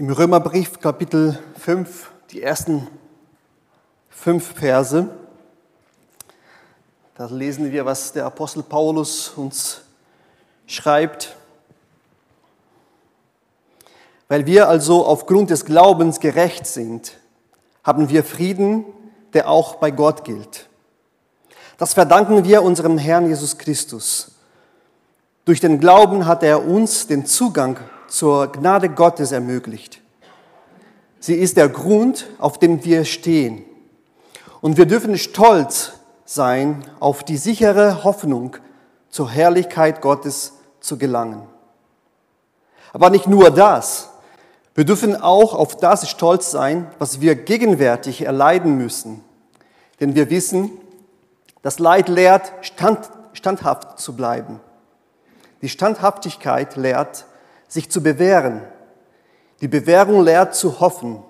Im Römerbrief Kapitel 5, die ersten fünf Verse, da lesen wir, was der Apostel Paulus uns schreibt. Weil wir also aufgrund des Glaubens gerecht sind, haben wir Frieden, der auch bei Gott gilt. Das verdanken wir unserem Herrn Jesus Christus. Durch den Glauben hat er uns den Zugang zur Gnade Gottes ermöglicht. Sie ist der Grund, auf dem wir stehen. Und wir dürfen stolz sein, auf die sichere Hoffnung zur Herrlichkeit Gottes zu gelangen. Aber nicht nur das. Wir dürfen auch auf das stolz sein, was wir gegenwärtig erleiden müssen. Denn wir wissen, das Leid lehrt, stand, standhaft zu bleiben. Die Standhaftigkeit lehrt, sich zu bewähren. Die Bewährung lehrt zu hoffen.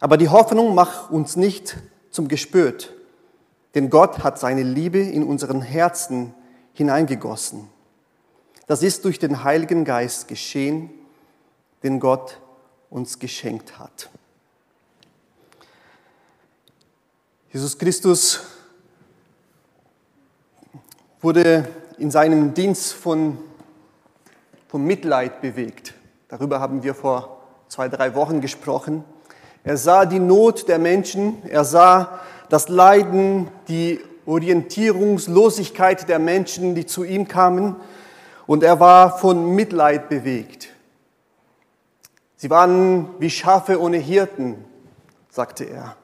Aber die Hoffnung macht uns nicht zum Gespött, denn Gott hat seine Liebe in unseren Herzen hineingegossen. Das ist durch den Heiligen Geist geschehen, den Gott uns geschenkt hat. Jesus Christus wurde in seinem Dienst von, von Mitleid bewegt. Darüber haben wir vor zwei, drei Wochen gesprochen. Er sah die Not der Menschen, er sah das Leiden, die Orientierungslosigkeit der Menschen, die zu ihm kamen, und er war von Mitleid bewegt. Sie waren wie Schafe ohne Hirten, sagte er.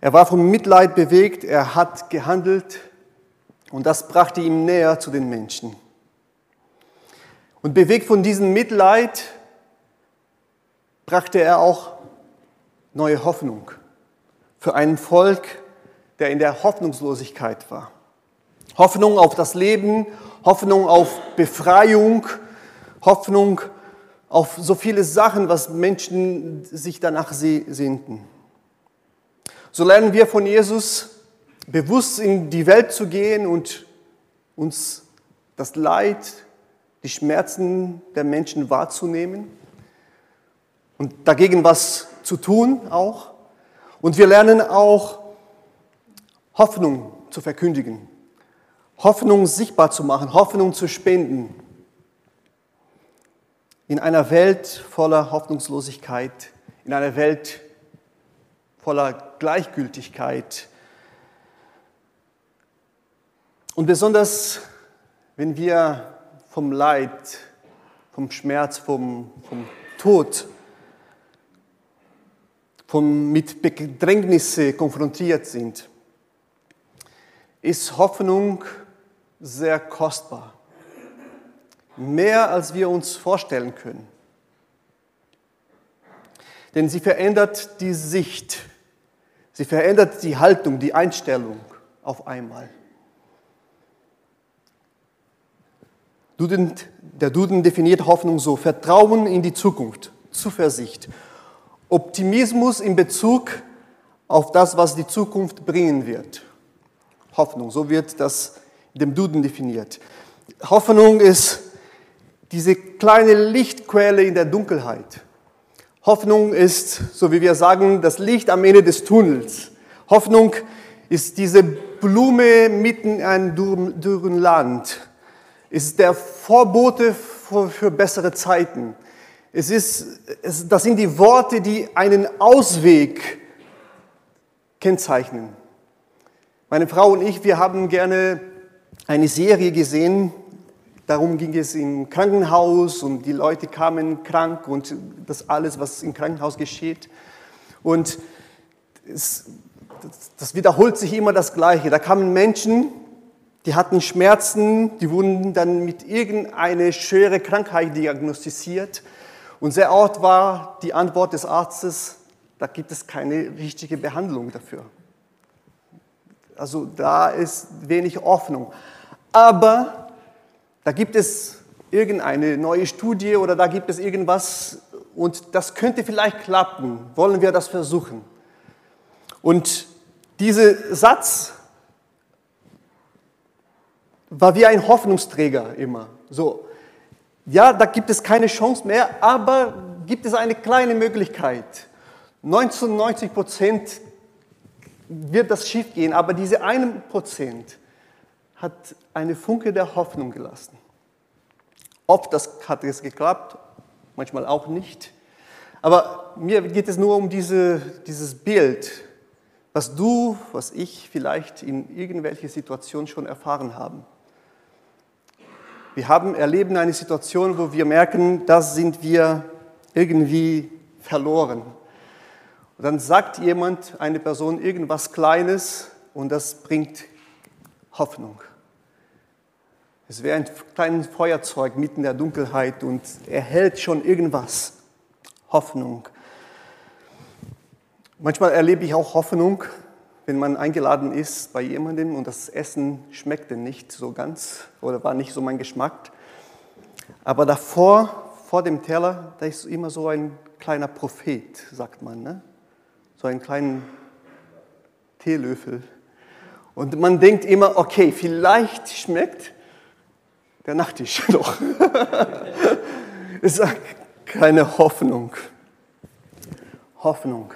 Er war vom Mitleid bewegt, er hat gehandelt und das brachte ihn näher zu den Menschen. Und bewegt von diesem Mitleid brachte er auch neue Hoffnung für ein Volk, der in der Hoffnungslosigkeit war. Hoffnung auf das Leben, Hoffnung auf Befreiung, Hoffnung auf so viele Sachen, was Menschen sich danach sehnten. So lernen wir von Jesus, bewusst in die Welt zu gehen und uns das Leid, die Schmerzen der Menschen wahrzunehmen und dagegen was zu tun auch. Und wir lernen auch Hoffnung zu verkündigen, Hoffnung sichtbar zu machen, Hoffnung zu spenden. In einer Welt voller Hoffnungslosigkeit, in einer Welt voller Gleichgültigkeit. Und besonders, wenn wir vom Leid, vom Schmerz, vom, vom Tod, vom, mit Bedrängnisse konfrontiert sind, ist Hoffnung sehr kostbar. Mehr als wir uns vorstellen können. Denn sie verändert die Sicht Sie verändert die Haltung, die Einstellung auf einmal. Duden, der Duden definiert Hoffnung so, Vertrauen in die Zukunft, Zuversicht, Optimismus in Bezug auf das, was die Zukunft bringen wird. Hoffnung, so wird das dem Duden definiert. Hoffnung ist diese kleine Lichtquelle in der Dunkelheit. Hoffnung ist, so wie wir sagen, das Licht am Ende des Tunnels. Hoffnung ist diese Blume mitten in einem dürren Land. Ist der Vorbote für, für bessere Zeiten. Es ist, es, das sind die Worte, die einen Ausweg kennzeichnen. Meine Frau und ich, wir haben gerne eine Serie gesehen, Darum ging es im Krankenhaus und die Leute kamen krank und das alles, was im Krankenhaus geschieht. Und es, das wiederholt sich immer das Gleiche. Da kamen Menschen, die hatten Schmerzen, die wurden dann mit irgendeiner schwere Krankheit diagnostiziert. Und sehr oft war die Antwort des Arztes, da gibt es keine richtige Behandlung dafür. Also da ist wenig Hoffnung. Aber da gibt es irgendeine neue Studie oder da gibt es irgendwas und das könnte vielleicht klappen. Wollen wir das versuchen? Und dieser Satz war wie ein Hoffnungsträger immer. So, ja, da gibt es keine Chance mehr, aber gibt es eine kleine Möglichkeit. 99 Prozent wird das schief gehen, aber diese eine Prozent hat eine Funke der Hoffnung gelassen. Oft das hat es geklappt, manchmal auch nicht. Aber mir geht es nur um diese, dieses Bild, was du, was ich vielleicht in irgendwelche Situation schon erfahren haben. Wir haben erleben eine Situation, wo wir merken, da sind wir irgendwie verloren. Und dann sagt jemand, eine Person irgendwas Kleines und das bringt Hoffnung. Es wäre ein kleines Feuerzeug mitten in der Dunkelheit und er hält schon irgendwas. Hoffnung. Manchmal erlebe ich auch Hoffnung, wenn man eingeladen ist bei jemandem und das Essen schmeckte nicht so ganz oder war nicht so mein Geschmack. Aber davor, vor dem Teller, da ist immer so ein kleiner Prophet, sagt man. Ne? So einen kleinen Teelöffel. Und man denkt immer, okay, vielleicht schmeckt der Nachtisch noch. es ist keine Hoffnung. Hoffnung.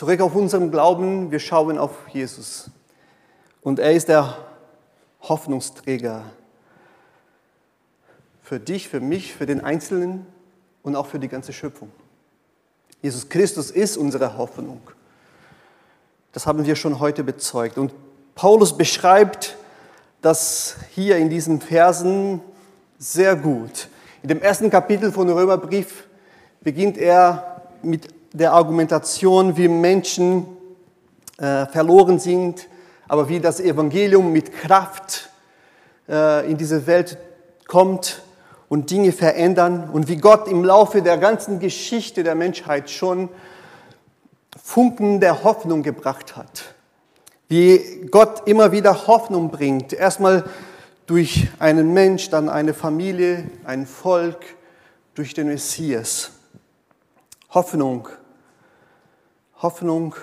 Zurück auf unserem Glauben, wir schauen auf Jesus. Und er ist der Hoffnungsträger für dich, für mich, für den Einzelnen und auch für die ganze Schöpfung. Jesus Christus ist unsere Hoffnung. Das haben wir schon heute bezeugt. Und Paulus beschreibt das hier in diesen Versen sehr gut. In dem ersten Kapitel von Römerbrief beginnt er mit der Argumentation, wie Menschen äh, verloren sind, aber wie das Evangelium mit Kraft äh, in diese Welt kommt und Dinge verändern und wie Gott im Laufe der ganzen Geschichte der Menschheit schon Funken der Hoffnung gebracht hat wie Gott immer wieder Hoffnung bringt. Erstmal durch einen Mensch, dann eine Familie, ein Volk, durch den Messias. Hoffnung. Hoffnung,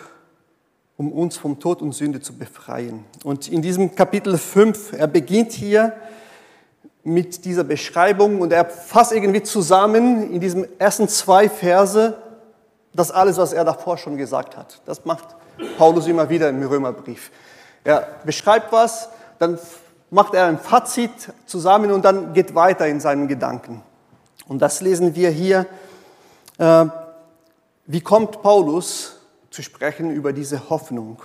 um uns vom Tod und Sünde zu befreien. Und in diesem Kapitel 5, er beginnt hier mit dieser Beschreibung und er fasst irgendwie zusammen in diesen ersten zwei Verse das alles, was er davor schon gesagt hat. Das macht Paulus immer wieder im Römerbrief. Er beschreibt was, dann macht er ein Fazit zusammen und dann geht weiter in seinen Gedanken. Und das lesen wir hier. Äh, wie kommt Paulus zu sprechen über diese Hoffnung?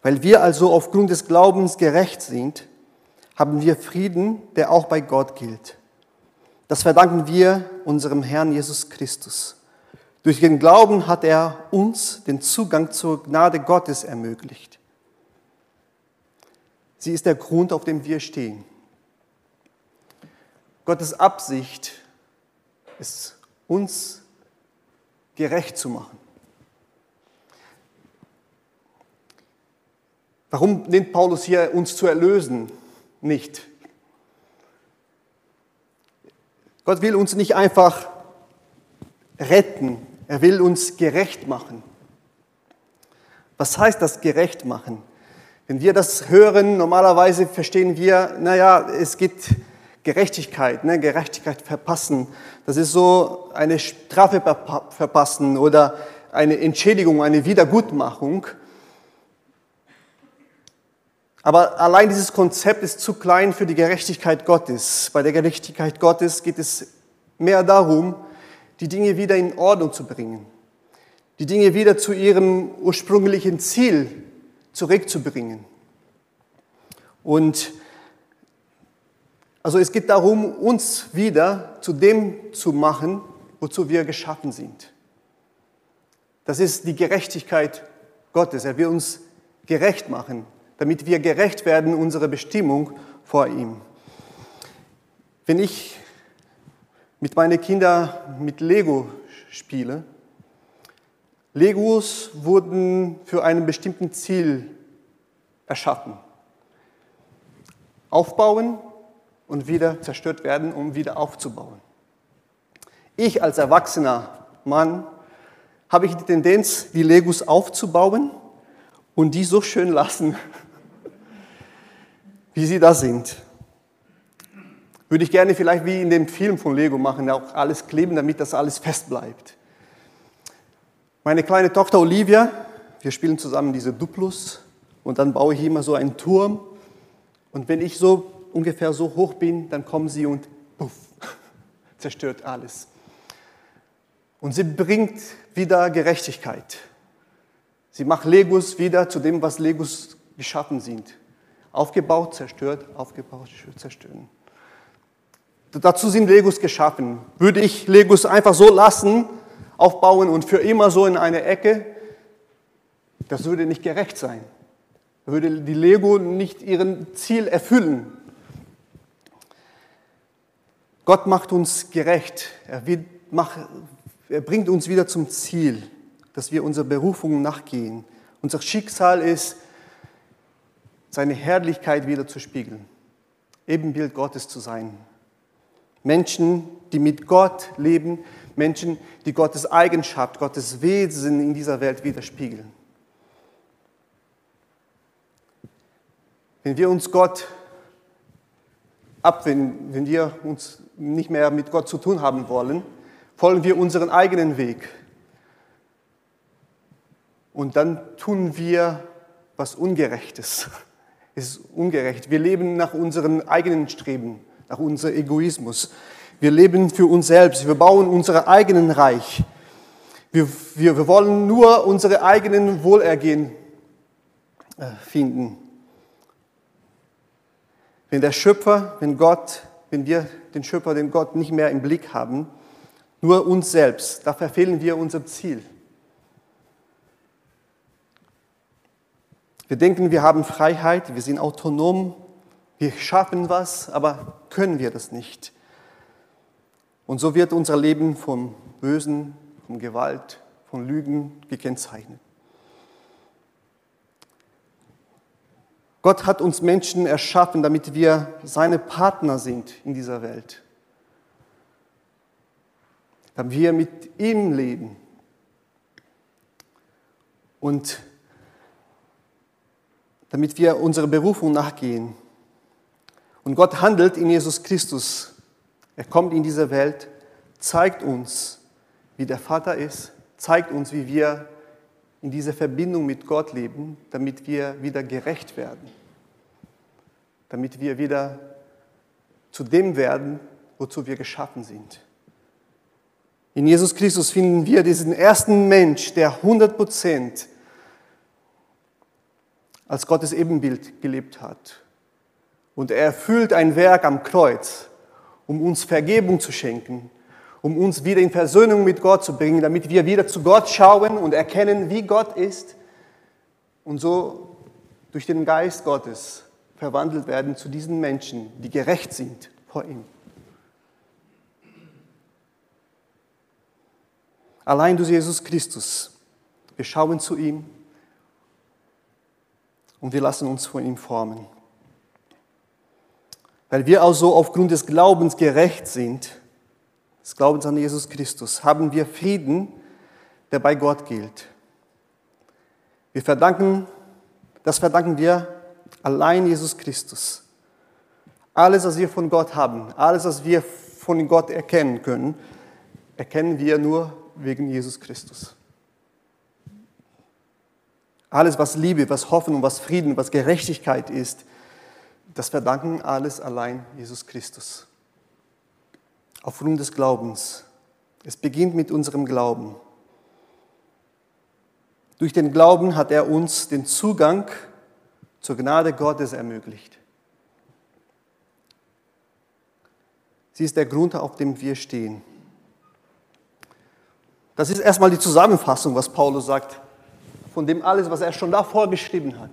Weil wir also aufgrund des Glaubens gerecht sind, haben wir Frieden, der auch bei Gott gilt. Das verdanken wir unserem Herrn Jesus Christus. Durch den Glauben hat er uns den Zugang zur Gnade Gottes ermöglicht. Sie ist der Grund, auf dem wir stehen. Gottes Absicht ist, uns gerecht zu machen. Warum nennt Paulus hier uns zu erlösen? Nicht. Gott will uns nicht einfach retten, er will uns gerecht machen. Was heißt das gerecht machen? Wenn wir das hören, normalerweise verstehen wir, naja, es geht Gerechtigkeit, ne? Gerechtigkeit verpassen. Das ist so eine Strafe verpassen oder eine Entschädigung, eine Wiedergutmachung. Aber allein dieses Konzept ist zu klein für die Gerechtigkeit Gottes. Bei der Gerechtigkeit Gottes geht es mehr darum, die Dinge wieder in Ordnung zu bringen, die Dinge wieder zu ihrem ursprünglichen Ziel zurückzubringen. Und also es geht darum, uns wieder zu dem zu machen, wozu wir geschaffen sind. Das ist die Gerechtigkeit Gottes. Er will uns gerecht machen, damit wir gerecht werden, unsere Bestimmung vor ihm. Wenn ich mit meinen Kindern mit Lego spiele. Legos wurden für ein bestimmtes Ziel erschaffen. Aufbauen und wieder zerstört werden, um wieder aufzubauen. Ich als erwachsener Mann habe ich die Tendenz, die Legos aufzubauen und die so schön lassen, wie sie da sind. Würde ich gerne vielleicht wie in dem Film von Lego machen, auch alles kleben, damit das alles fest bleibt. Meine kleine Tochter Olivia, wir spielen zusammen diese Duplus und dann baue ich immer so einen Turm. Und wenn ich so ungefähr so hoch bin, dann kommen sie und puff, zerstört alles. Und sie bringt wieder Gerechtigkeit. Sie macht Legos wieder zu dem, was Legos geschaffen sind. Aufgebaut, zerstört, aufgebaut, zerstören. Dazu sind Legos geschaffen. Würde ich Legos einfach so lassen, aufbauen und für immer so in eine Ecke, das würde nicht gerecht sein. Würde die Lego nicht ihren Ziel erfüllen. Gott macht uns gerecht. Er, macht, er bringt uns wieder zum Ziel, dass wir unserer Berufung nachgehen. Unser Schicksal ist, seine Herrlichkeit wieder zu spiegeln, Ebenbild Gottes zu sein. Menschen, die mit Gott leben, Menschen, die Gottes Eigenschaft, Gottes Wesen in dieser Welt widerspiegeln. Wenn wir uns Gott abwenden, wenn wir uns nicht mehr mit Gott zu tun haben wollen, folgen wir unseren eigenen Weg. Und dann tun wir was Ungerechtes. Es ist ungerecht. Wir leben nach unseren eigenen Streben nach unserem Egoismus. Wir leben für uns selbst. Wir bauen unser eigenen Reich. Wir, wir, wir wollen nur unsere eigenen Wohlergehen äh, finden. Wenn der Schöpfer, wenn Gott, wenn wir den Schöpfer, den Gott nicht mehr im Blick haben, nur uns selbst, da verfehlen wir unser Ziel. Wir denken, wir haben Freiheit, wir sind autonom, wir schaffen was, aber können wir das nicht. Und so wird unser Leben vom Bösen, von Gewalt, von Lügen gekennzeichnet. Gott hat uns Menschen erschaffen, damit wir seine Partner sind in dieser Welt. Damit wir mit ihm leben. Und damit wir unserer Berufung nachgehen. Und Gott handelt in Jesus Christus. Er kommt in diese Welt, zeigt uns, wie der Vater ist, zeigt uns, wie wir in dieser Verbindung mit Gott leben, damit wir wieder gerecht werden, damit wir wieder zu dem werden, wozu wir geschaffen sind. In Jesus Christus finden wir diesen ersten Mensch, der 100 Prozent als Gottes Ebenbild gelebt hat und er erfüllt ein Werk am Kreuz, um uns Vergebung zu schenken, um uns wieder in Versöhnung mit Gott zu bringen, damit wir wieder zu Gott schauen und erkennen, wie Gott ist und so durch den Geist Gottes verwandelt werden zu diesen Menschen, die gerecht sind vor ihm. Allein durch Jesus Christus. Wir schauen zu ihm und wir lassen uns von ihm formen. Weil wir also aufgrund des Glaubens gerecht sind, des Glaubens an Jesus Christus, haben wir Frieden, der bei Gott gilt. Wir verdanken, das verdanken wir allein Jesus Christus. Alles, was wir von Gott haben, alles, was wir von Gott erkennen können, erkennen wir nur wegen Jesus Christus. Alles, was Liebe, was Hoffnung, was Frieden, was Gerechtigkeit ist, das verdanken alles allein Jesus Christus. Aufgrund des Glaubens. Es beginnt mit unserem Glauben. Durch den Glauben hat er uns den Zugang zur Gnade Gottes ermöglicht. Sie ist der Grund, auf dem wir stehen. Das ist erstmal die Zusammenfassung, was Paulus sagt, von dem alles, was er schon davor geschrieben hat.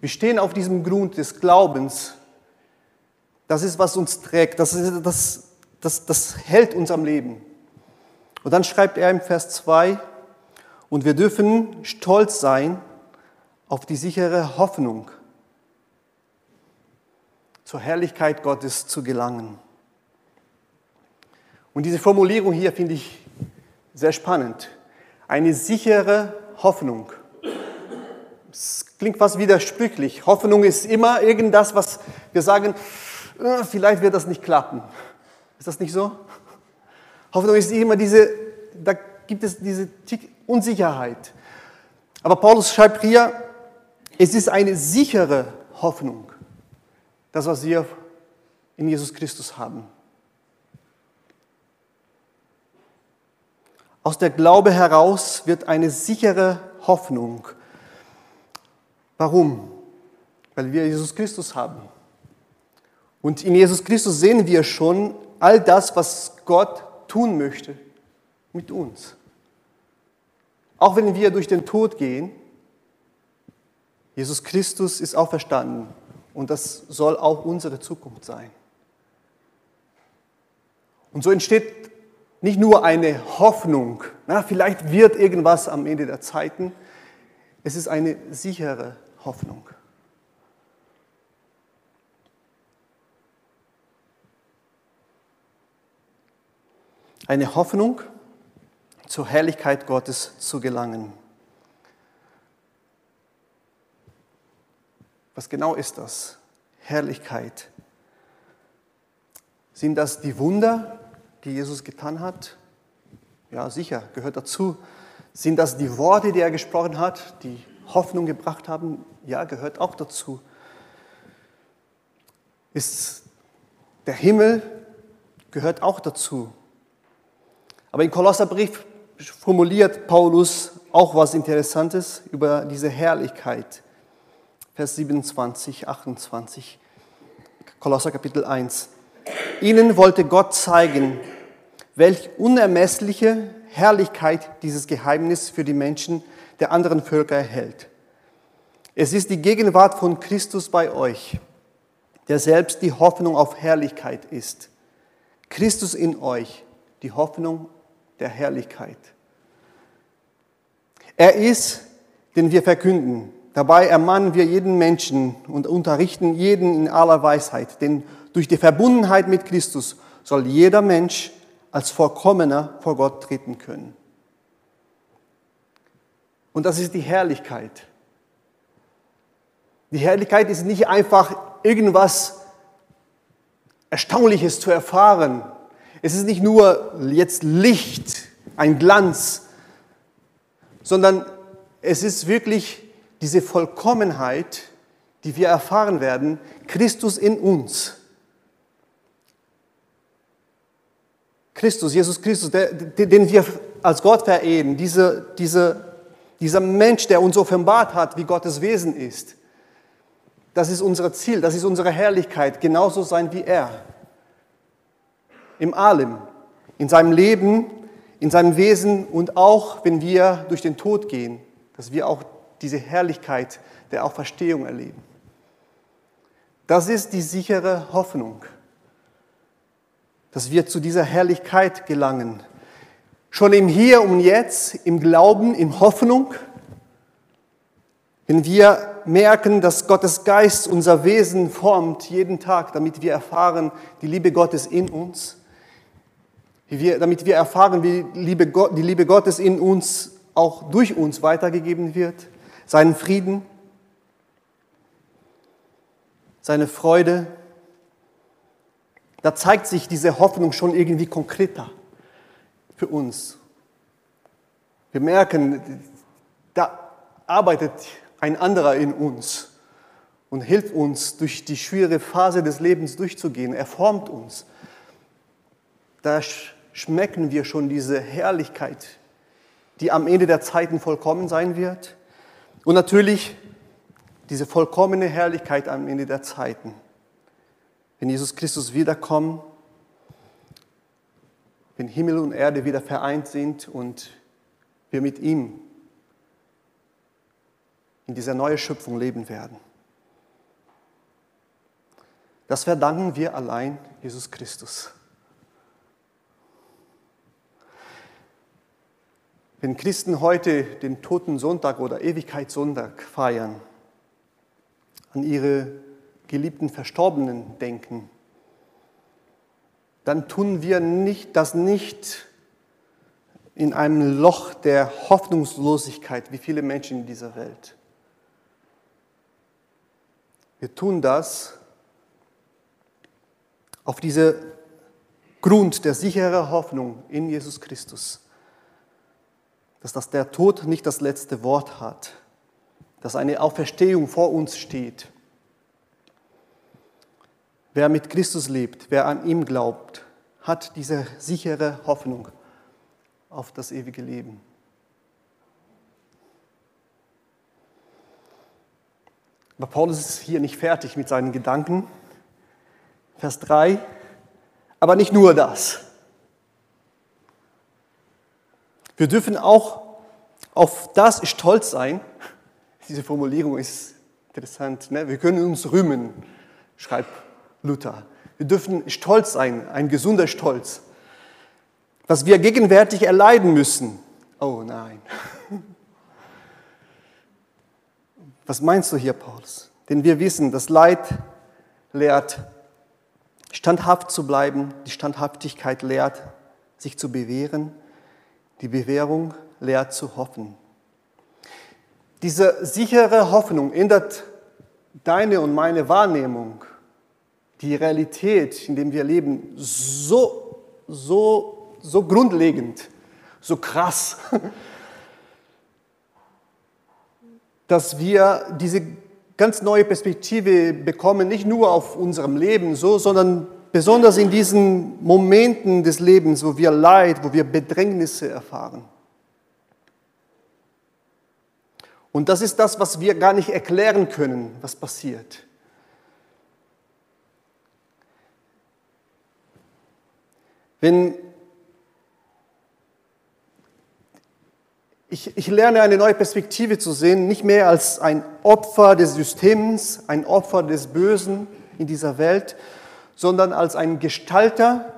Wir stehen auf diesem Grund des Glaubens. Das ist, was uns trägt. Das, ist, das, das, das hält uns am Leben. Und dann schreibt er im Vers 2, und wir dürfen stolz sein auf die sichere Hoffnung, zur Herrlichkeit Gottes zu gelangen. Und diese Formulierung hier finde ich sehr spannend. Eine sichere Hoffnung Es klingt fast widersprüchlich. Hoffnung ist immer irgendwas, was wir sagen, äh, vielleicht wird das nicht klappen. Ist das nicht so? Hoffnung ist immer diese, da gibt es diese Unsicherheit. Aber Paulus schreibt hier, es ist eine sichere Hoffnung, das, was wir in Jesus Christus haben. Aus der Glaube heraus wird eine sichere Hoffnung. Warum? Weil wir Jesus Christus haben. Und in Jesus Christus sehen wir schon all das, was Gott tun möchte mit uns. Auch wenn wir durch den Tod gehen, Jesus Christus ist auferstanden und das soll auch unsere Zukunft sein. Und so entsteht nicht nur eine Hoffnung, na, vielleicht wird irgendwas am Ende der Zeiten, es ist eine sichere Hoffnung. Eine Hoffnung, zur Herrlichkeit Gottes zu gelangen. Was genau ist das? Herrlichkeit. Sind das die Wunder, die Jesus getan hat? Ja, sicher, gehört dazu. Sind das die Worte, die er gesprochen hat, die Hoffnung gebracht haben? Ja, gehört auch dazu. Ist der Himmel, gehört auch dazu. Aber im Kolosserbrief formuliert Paulus auch was Interessantes über diese Herrlichkeit. Vers 27, 28, Kolosser Kapitel 1. Ihnen wollte Gott zeigen, welch unermessliche Herrlichkeit dieses Geheimnis für die Menschen der anderen Völker erhält. Es ist die Gegenwart von Christus bei euch, der selbst die Hoffnung auf Herrlichkeit ist. Christus in euch, die Hoffnung der Herrlichkeit. Er ist, den wir verkünden. Dabei ermahnen wir jeden Menschen und unterrichten jeden in aller Weisheit, denn durch die Verbundenheit mit Christus soll jeder Mensch als Vollkommener vor Gott treten können. Und das ist die Herrlichkeit. Die Herrlichkeit ist nicht einfach irgendwas Erstaunliches zu erfahren, es ist nicht nur jetzt Licht, ein Glanz, sondern es ist wirklich diese Vollkommenheit, die wir erfahren werden, Christus in uns. Christus, Jesus Christus, der, den wir als Gott verehren, diese, diese, dieser Mensch, der uns offenbart hat, wie Gottes Wesen ist. Das ist unser Ziel, das ist unsere Herrlichkeit, genauso sein wie er im allem, in seinem Leben, in seinem Wesen und auch wenn wir durch den Tod gehen, dass wir auch diese Herrlichkeit der Auferstehung erleben. Das ist die sichere Hoffnung, dass wir zu dieser Herrlichkeit gelangen. Schon im Hier und Jetzt, im Glauben, in Hoffnung, wenn wir merken, dass Gottes Geist unser Wesen formt jeden Tag, damit wir erfahren die Liebe Gottes in uns, wir, damit wir erfahren, wie Liebe die Liebe Gottes in uns auch durch uns weitergegeben wird, seinen Frieden, seine Freude. Da zeigt sich diese Hoffnung schon irgendwie konkreter für uns. Wir merken, da arbeitet ein anderer in uns und hilft uns, durch die schwierige Phase des Lebens durchzugehen. Er formt uns. Da schmecken wir schon diese Herrlichkeit, die am Ende der Zeiten vollkommen sein wird. Und natürlich diese vollkommene Herrlichkeit am Ende der Zeiten. Wenn Jesus Christus wiederkommt, wenn Himmel und Erde wieder vereint sind und wir mit ihm in dieser neuen Schöpfung leben werden. Das verdanken wir allein Jesus Christus. Wenn Christen heute den Toten Sonntag oder Ewigkeitssonntag feiern, an ihre geliebten Verstorbenen denken, dann tun wir nicht, das nicht in einem Loch der Hoffnungslosigkeit, wie viele Menschen in dieser Welt, Wir tun das auf diese Grund der sicheren Hoffnung in Jesus Christus, dass das der Tod nicht das letzte Wort hat, dass eine Auferstehung vor uns steht. Wer mit Christus lebt, wer an ihm glaubt, hat diese sichere Hoffnung auf das ewige Leben. Aber Paulus ist hier nicht fertig mit seinen Gedanken. Vers 3. Aber nicht nur das. Wir dürfen auch auf das stolz sein. Diese Formulierung ist interessant. Ne? Wir können uns rühmen, schreibt Luther. Wir dürfen stolz sein, ein gesunder Stolz. Was wir gegenwärtig erleiden müssen. Oh nein. Was meinst du hier, Paulus? Denn wir wissen, das Leid lehrt, standhaft zu bleiben. Die Standhaftigkeit lehrt, sich zu bewähren. Die Bewährung lehrt zu hoffen. Diese sichere Hoffnung ändert deine und meine Wahrnehmung, die Realität, in der wir leben, so, so, so grundlegend, so krass, dass wir diese ganz neue Perspektive bekommen, nicht nur auf unserem Leben so, sondern besonders in diesen Momenten des Lebens, wo wir Leid, wo wir Bedrängnisse erfahren. Und das ist das, was wir gar nicht erklären können, was passiert. Wenn Ich, ich lerne eine neue Perspektive zu sehen, nicht mehr als ein Opfer des Systems, ein Opfer des Bösen in dieser Welt, sondern als ein Gestalter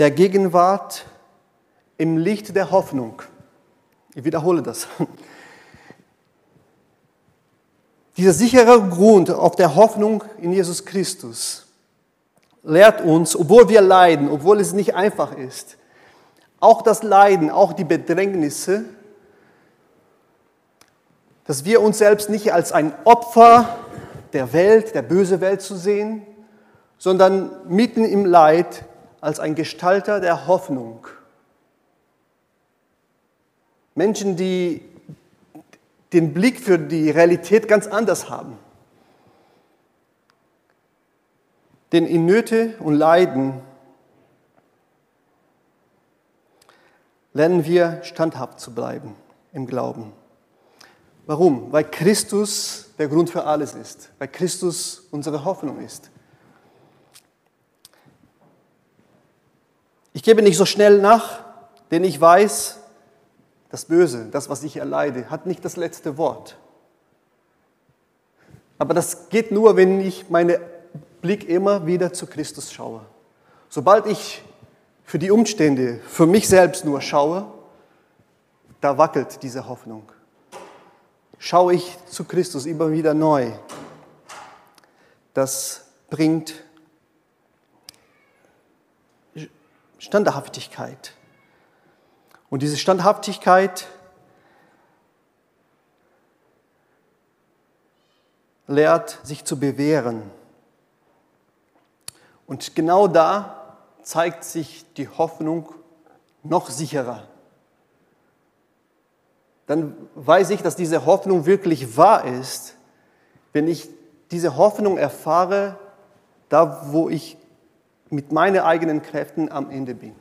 der Gegenwart im Licht der Hoffnung. Ich wiederhole das. Dieser sichere Grund auf der Hoffnung in Jesus Christus lehrt uns, obwohl wir leiden, obwohl es nicht einfach ist, auch das Leiden, auch die Bedrängnisse, dass wir uns selbst nicht als ein Opfer der Welt, der böse Welt zu sehen, sondern mitten im Leid als ein Gestalter der Hoffnung. Menschen, die den Blick für die Realität ganz anders haben. Denn in Nöte und Leiden lernen wir standhaft zu bleiben im Glauben. Warum? Weil Christus der Grund für alles ist, weil Christus unsere Hoffnung ist. Ich gebe nicht so schnell nach, denn ich weiß, das Böse, das, was ich erleide, hat nicht das letzte Wort. Aber das geht nur, wenn ich meinen Blick immer wieder zu Christus schaue. Sobald ich für die Umstände, für mich selbst nur schaue, da wackelt diese Hoffnung schaue ich zu Christus immer wieder neu. Das bringt Standhaftigkeit. Und diese Standhaftigkeit lehrt, sich zu bewähren. Und genau da zeigt sich die Hoffnung noch sicherer dann weiß ich, dass diese Hoffnung wirklich wahr ist, wenn ich diese Hoffnung erfahre, da wo ich mit meinen eigenen Kräften am Ende bin.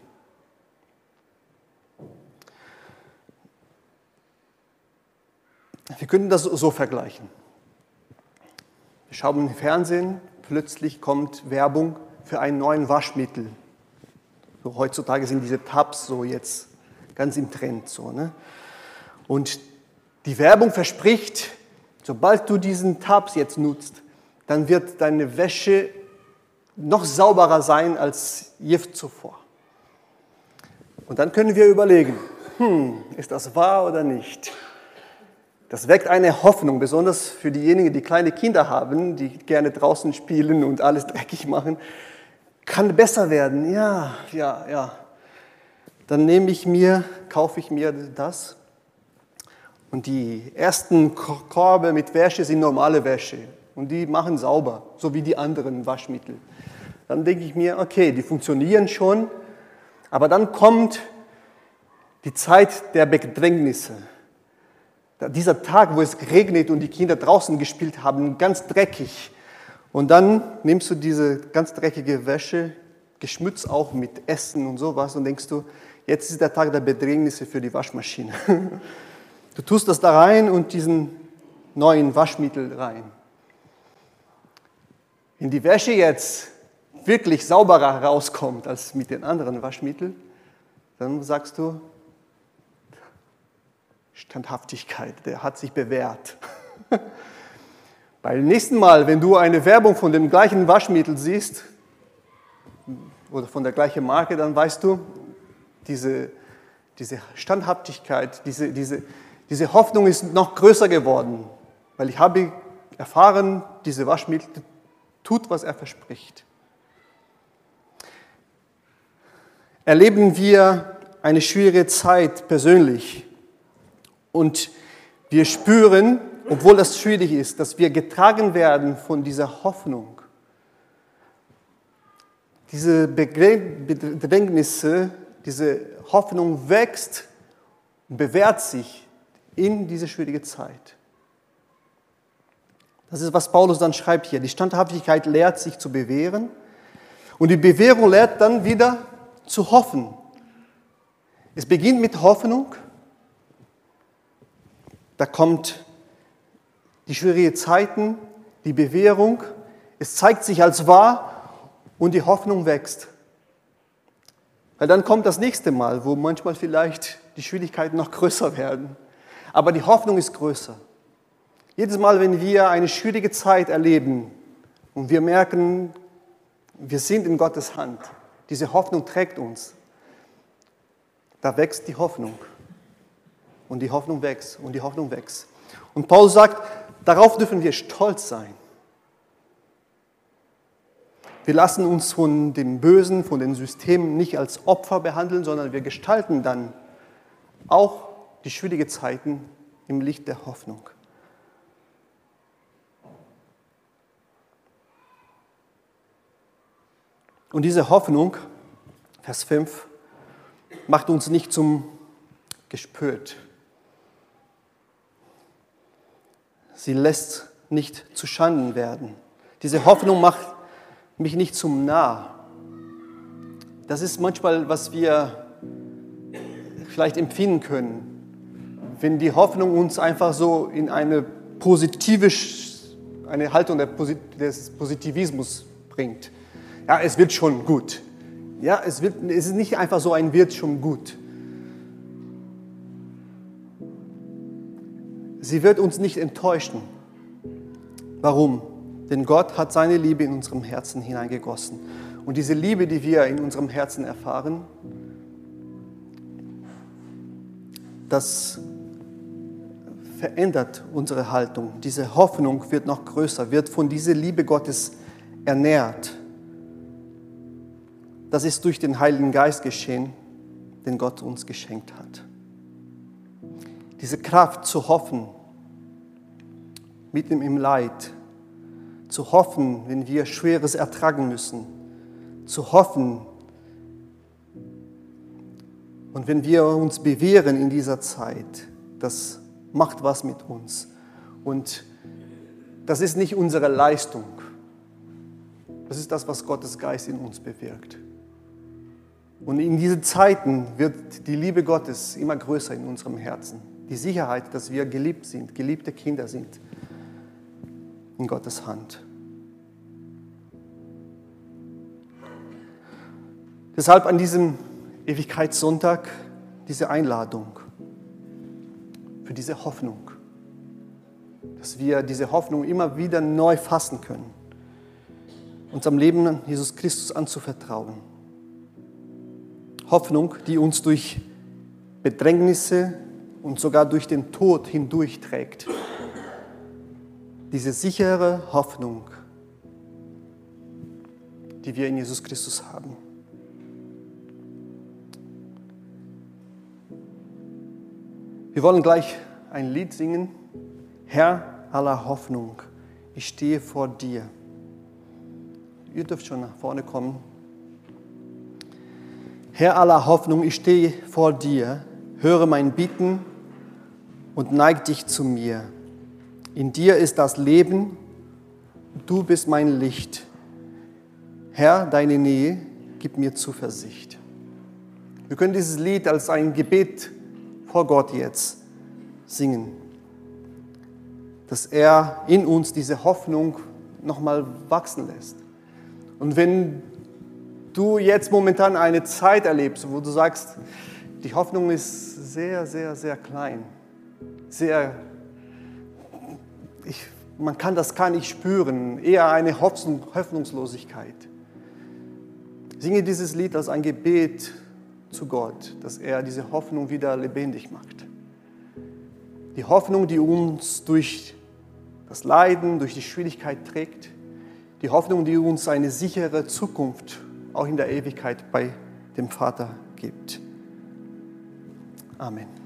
Wir können das so vergleichen. Wir schauen im Fernsehen, plötzlich kommt Werbung für einen neuen Waschmittel. So, heutzutage sind diese Tabs so jetzt ganz im Trend. So, ne? Und die Werbung verspricht, sobald du diesen Tabs jetzt nutzt, dann wird deine Wäsche noch sauberer sein als je zuvor. Und dann können wir überlegen, hm, ist das wahr oder nicht? Das weckt eine Hoffnung, besonders für diejenigen, die kleine Kinder haben, die gerne draußen spielen und alles dreckig machen. Kann besser werden, ja, ja, ja. Dann nehme ich mir, kaufe ich mir das und die ersten Korbe mit Wäsche sind normale Wäsche. und die machen sauber, so wie die anderen Waschmittel. Dann denke ich mir, okay, die funktionieren schon, aber dann kommt die Zeit der Bedrängnisse. Dieser Tag, wo es regnet und die Kinder draußen gespielt haben, ganz dreckig. Und dann nimmst du diese ganz dreckige Wäsche, geschmutzt auch mit Essen und sowas und denkst du, jetzt ist der Tag der Bedrängnisse für die Waschmaschine. Du tust das da rein und diesen neuen Waschmittel rein. Wenn die Wäsche jetzt wirklich sauberer rauskommt als mit den anderen Waschmitteln, dann sagst du, Standhaftigkeit, der hat sich bewährt. Beim nächsten Mal, wenn du eine Werbung von dem gleichen Waschmittel siehst oder von der gleichen Marke, dann weißt du, diese, diese Standhaftigkeit, diese, diese, diese Hoffnung ist noch größer geworden, weil ich habe erfahren, diese Waschmittel tut, was er verspricht. Erleben wir eine schwierige Zeit persönlich und wir spüren, obwohl das schwierig ist, dass wir getragen werden von dieser Hoffnung. Diese Bedrängnisse, diese Hoffnung wächst und bewährt sich in diese schwierige Zeit. Das ist, was Paulus dann schreibt hier. Die Standhaftigkeit lehrt sich zu bewähren und die Bewährung lehrt dann wieder zu hoffen. Es beginnt mit Hoffnung, da kommt die schwierigen Zeiten, die Bewährung, es zeigt sich als wahr und die Hoffnung wächst. Weil dann kommt das nächste Mal, wo manchmal vielleicht die Schwierigkeiten noch größer werden. Aber die Hoffnung ist größer. Jedes Mal, wenn wir eine schwierige Zeit erleben und wir merken, wir sind in Gottes Hand, diese Hoffnung trägt uns, da wächst die Hoffnung. Und die Hoffnung wächst und die Hoffnung wächst. Und Paul sagt, darauf dürfen wir stolz sein. Wir lassen uns von dem Bösen, von den Systemen nicht als Opfer behandeln, sondern wir gestalten dann auch die schwierigen Zeiten im Licht der Hoffnung. Und diese Hoffnung, Vers 5, macht uns nicht zum Gespött. Sie lässt nicht zu Schanden werden. Diese Hoffnung macht mich nicht zum Narr. Das ist manchmal, was wir vielleicht empfinden können, wenn die Hoffnung uns einfach so in eine positive eine Haltung des Positivismus bringt ja, es wird schon gut. Ja, es, wird, es ist nicht einfach so ein wird schon gut. Sie wird uns nicht enttäuschen. Warum? Denn Gott hat seine Liebe in unserem Herzen hineingegossen. Und diese Liebe, die wir in unserem Herzen erfahren, das verändert unsere Haltung. Diese Hoffnung wird noch größer, wird von dieser Liebe Gottes ernährt. Das ist durch den Heiligen Geist geschehen, den Gott uns geschenkt hat. Diese Kraft zu hoffen, mitten im Leid, zu hoffen, wenn wir Schweres ertragen müssen, zu hoffen. Und wenn wir uns bewähren in dieser Zeit, das macht was mit uns. Und das ist nicht unsere Leistung. Das ist das, was Gottes Geist in uns bewirkt. Und in diesen Zeiten wird die Liebe Gottes immer größer in unserem Herzen. Die Sicherheit, dass wir geliebt sind, geliebte Kinder sind in Gottes Hand. Deshalb an diesem Ewigkeitssonntag diese Einladung für diese Hoffnung, dass wir diese Hoffnung immer wieder neu fassen können, unserem Leben an Jesus Christus anzuvertrauen. Hoffnung, die uns durch Bedrängnisse und sogar durch den Tod hindurchträgt. Diese sichere Hoffnung, die wir in Jesus Christus haben. Wir wollen gleich ein Lied singen, Herr aller Hoffnung, ich stehe vor dir. Ihr dürft schon nach vorne kommen. Herr aller Hoffnung, ich stehe vor dir, höre mein Bitten und neig dich zu mir. In dir ist das Leben, du bist mein Licht. Herr, deine Nähe gibt mir Zuversicht. Wir können dieses Lied als ein Gebet vor Gott jetzt singen, dass er in uns diese Hoffnung nochmal wachsen lässt. Und wenn du jetzt momentan eine Zeit erlebst, wo du sagst, die Hoffnung ist sehr, sehr, sehr klein, sehr, ich, man kann das gar nicht spüren, eher eine Hoffnungslosigkeit. Singe dieses Lied als ein Gebet zu Gott, dass er diese Hoffnung wieder lebendig macht. Die Hoffnung, die uns durch das Leiden, durch die Schwierigkeit trägt. Die Hoffnung, die uns eine sichere Zukunft auch in der Ewigkeit bei dem Vater gibt. Amen.